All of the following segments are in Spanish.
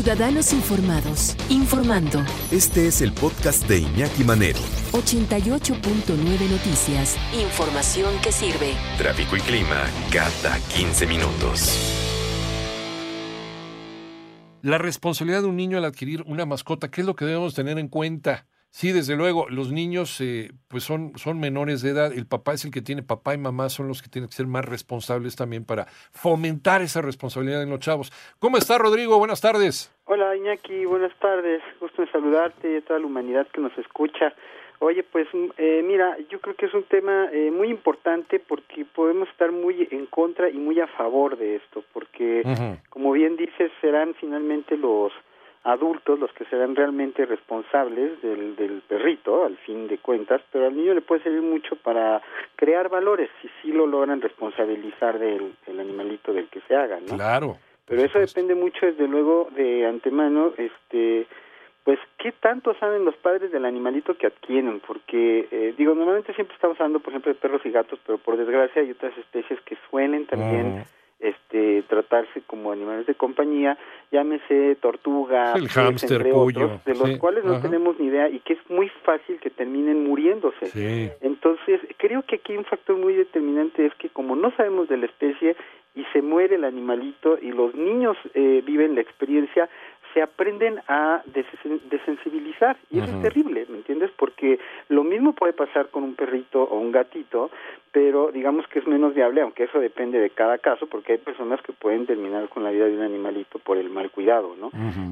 Ciudadanos Informados, informando. Este es el podcast de Iñaki Manero. 88.9 Noticias. Información que sirve. Tráfico y clima cada 15 minutos. La responsabilidad de un niño al adquirir una mascota, ¿qué es lo que debemos tener en cuenta? Sí, desde luego, los niños eh, pues son, son menores de edad, el papá es el que tiene, papá y mamá son los que tienen que ser más responsables también para fomentar esa responsabilidad en los chavos. ¿Cómo está Rodrigo? Buenas tardes. Hola Iñaki, buenas tardes, gusto en saludarte y a toda la humanidad que nos escucha. Oye, pues eh, mira, yo creo que es un tema eh, muy importante porque podemos estar muy en contra y muy a favor de esto, porque como bien dices, serán finalmente los adultos los que serán realmente responsables del, del perrito, al fin de cuentas, pero al niño le puede servir mucho para crear valores si sí lo logran responsabilizar del, animalito del que se haga, ¿no? Claro. Pero eso depende mucho, desde luego, de antemano, este, pues, ¿qué tanto saben los padres del animalito que adquieren? Porque, eh, digo, normalmente siempre estamos hablando, por ejemplo, de perros y gatos, pero por desgracia hay otras especies que suelen también... Mm este tratarse como animales de compañía, llámese tortuga, el hámster, de los cuales no tenemos ni idea y que es muy fácil que terminen muriéndose. Entonces, creo que aquí un factor muy determinante es que como no sabemos de la especie y se muere el animalito y los niños eh, viven la experiencia, se aprenden a desensibilizar y eso es terrible, ¿me entiendes? Porque lo mismo puede pasar con un perrito o un gatito, pero digamos que es menos viable, aunque eso depende de cada caso, porque hay personas que pueden terminar con la vida de un animalito por el mal cuidado, ¿no?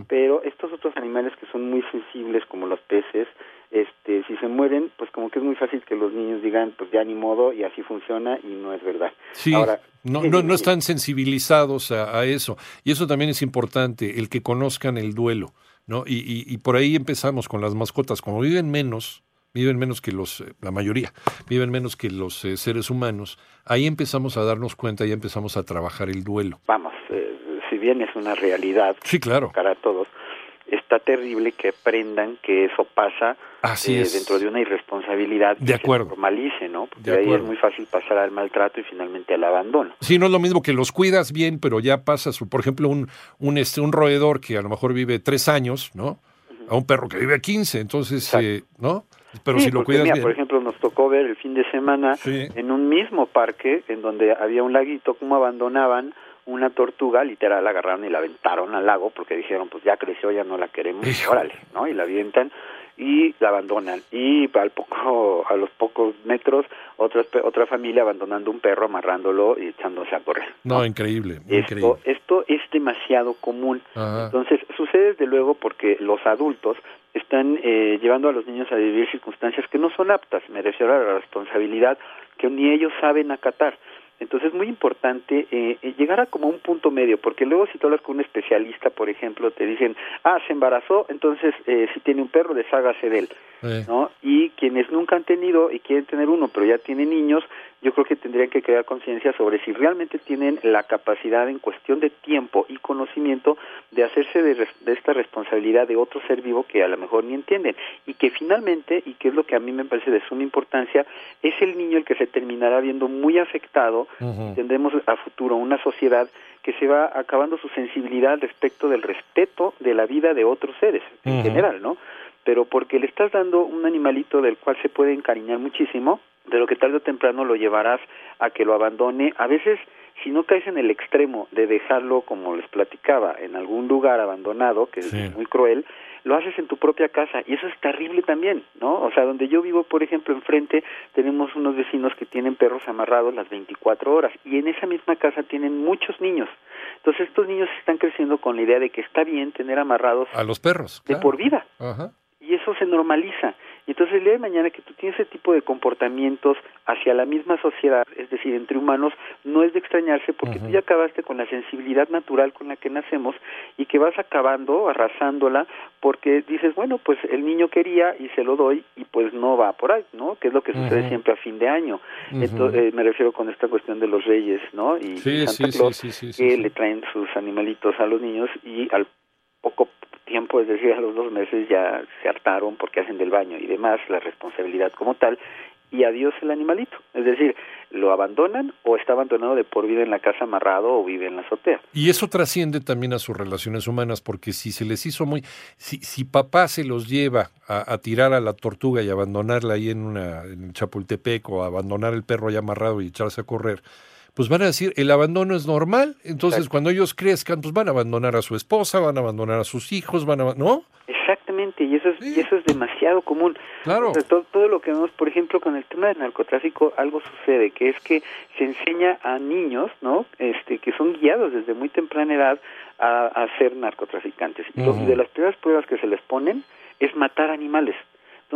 Pero estos otros animales que son muy sensibles, como los peces, este, si se mueren, pues como que es muy fácil que los niños digan, pues ya ni modo, y así funciona, y no es verdad. Sí, Ahora, no, no, no están sensibilizados a, eso, y eso también es importante, el que conozcan el duelo, ¿no? Y, y, y por ahí empezamos con las mascotas, como viven menos, viven menos que los, eh, la mayoría, viven menos que los eh, seres humanos, ahí empezamos a darnos cuenta y empezamos a trabajar el duelo. Vamos, eh, si bien es una realidad sí, claro. para todos, está terrible que aprendan que eso pasa dentro de una irresponsabilidad de acuerdo. se normalice, ¿no? Porque ahí es muy fácil pasar al maltrato y finalmente al abandono. Sí, no es lo mismo que los cuidas bien, pero ya pasas, por ejemplo, un, un, este, un roedor que a lo mejor vive tres años, ¿no? A un perro que vive quince, entonces, ¿no? Pero si lo cuidas Por ejemplo, nos tocó ver el fin de semana en un mismo parque en donde había un laguito, cómo abandonaban una tortuga, literal, la agarraron y la aventaron al lago porque dijeron, pues ya creció, ya no la queremos, órale, ¿no? Y la avientan y la abandonan. Y al poco, a los pocos metros, otra, otra familia abandonando un perro, amarrándolo y echándose a correr. No, increíble, esto, increíble. Esto es demasiado común. Entonces, sucede desde luego porque los adultos están eh, llevando a los niños a vivir circunstancias que no son aptas, me refiero a la responsabilidad que ni ellos saben acatar. Entonces es muy importante eh, eh, llegar a como un punto medio, porque luego si tú hablas con un especialista, por ejemplo, te dicen, ah, se embarazó, entonces eh, si tiene un perro, deshágase de él, ¿no? Y quienes nunca han tenido y quieren tener uno, pero ya tienen niños, yo creo que tendrían que crear conciencia sobre si realmente tienen la capacidad en cuestión de tiempo y conocimiento de hacerse de, esta responsabilidad de otro ser vivo que a lo mejor ni entienden y que finalmente, y que es lo que a mí me parece de suma importancia, es el niño el que se terminará viendo muy afectado, tendremos a futuro una sociedad que se va acabando su sensibilidad respecto del respeto de la vida de otros seres en general, ¿no? Pero porque le estás dando un animalito del cual se puede encariñar muchísimo, de lo que tarde o temprano lo llevarás a que lo abandone. A veces, si no caes en el extremo de dejarlo, como les platicaba, en algún lugar abandonado, que es muy cruel, lo haces en tu propia casa y eso es terrible también, ¿no? O sea, donde yo vivo, por ejemplo, enfrente tenemos unos vecinos que tienen perros amarrados las 24 horas y en esa misma casa tienen muchos niños. Entonces estos niños están creciendo con la idea de que está bien tener amarrados a los perros de por vida. Y eso se normaliza. Y entonces el día de mañana que tú tienes ese tipo de comportamientos hacia la misma sociedad, es decir, entre humanos, no es de extrañarse porque tú ya acabaste con la sensibilidad natural con la que nacemos y que vas acabando, arrasándola, porque dices, bueno, pues el niño quería y se lo doy y pues no va por ahí, ¿no? Que es lo que sucede siempre a fin de año. Entonces, eh, me refiero con esta cuestión de los reyes, ¿no? Y Santa Claus, que le traen sus animalitos a los niños y al poco tiempo, es decir, a los dos meses ya se hartaron porque hacen del baño y demás, la responsabilidad como tal, y adiós el animalito. Es decir, lo abandonan o está abandonado de por vida en la casa amarrado o vive en la azotea. Y eso trasciende también a sus relaciones humanas, porque si se les hizo muy... Si, si papá se los lleva a, tirar a la tortuga y abandonarla ahí en, una, en Chapultepec o abandonar el perro ahí amarrado y echarse a correr, pues van a decir, el abandono es normal, entonces cuando ellos crezcan, pues van a abandonar a su esposa, van a abandonar a sus hijos, van a, ¿no? Exactamente, y eso es, y eso es demasiado común. Claro. todo, lo que vemos, por ejemplo, con el tema del narcotráfico, algo sucede, que es que se enseña a niños, ¿no? Este, que son guiados desde muy temprana edad a, ser narcotraficantes. Y de las primeras pruebas que se les ponen es matar animales.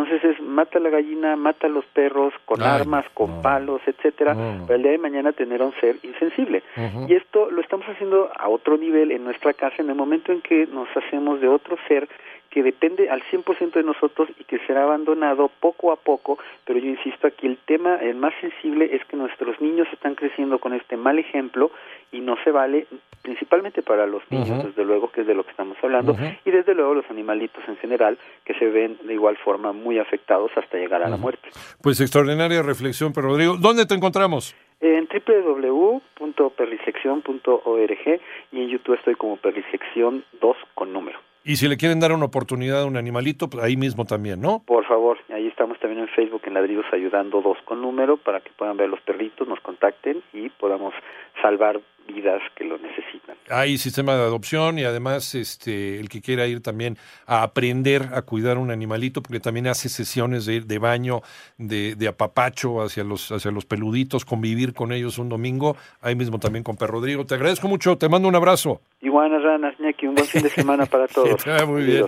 Entonces es mata la gallina, mata los perros con armas, con palos, etcétera, para el día de mañana tener a un ser insensible. Y esto lo estamos haciendo a otro nivel en nuestra casa en el momento en que nos hacemos de otro ser que depende al 100% de nosotros y que será abandonado poco a poco, pero yo insisto aquí, el tema el más sensible es que nuestros niños están creciendo con este mal ejemplo y no se vale, principalmente para los niños, desde luego, que es de lo que estamos hablando, y desde luego los animalitos en general, que se ven de igual forma muy afectados hasta llegar a la muerte. Pues extraordinaria reflexión, pero Rodrigo, ¿dónde te encontramos? En www.perlisección.org y en YouTube estoy como Perlisección 2 con número. Y si le quieren dar una oportunidad a un animalito, pues ahí mismo también, ¿no? Por favor, ahí estamos también en Facebook en Ladridos Ayudando dos con número para que puedan ver los perritos, nos contacten y podamos salvar vidas que lo necesitan. Hay sistema de adopción y además este el que quiera ir también a aprender a cuidar un animalito, porque también hace sesiones de, de baño, de, de, apapacho hacia los, hacia los peluditos, convivir con ellos un domingo, ahí mismo también con Per Rodrigo. Te agradezco mucho, te mando un abrazo. Igual, Ranas, Ñaki, un buen fin de semana para todos. Muy bien.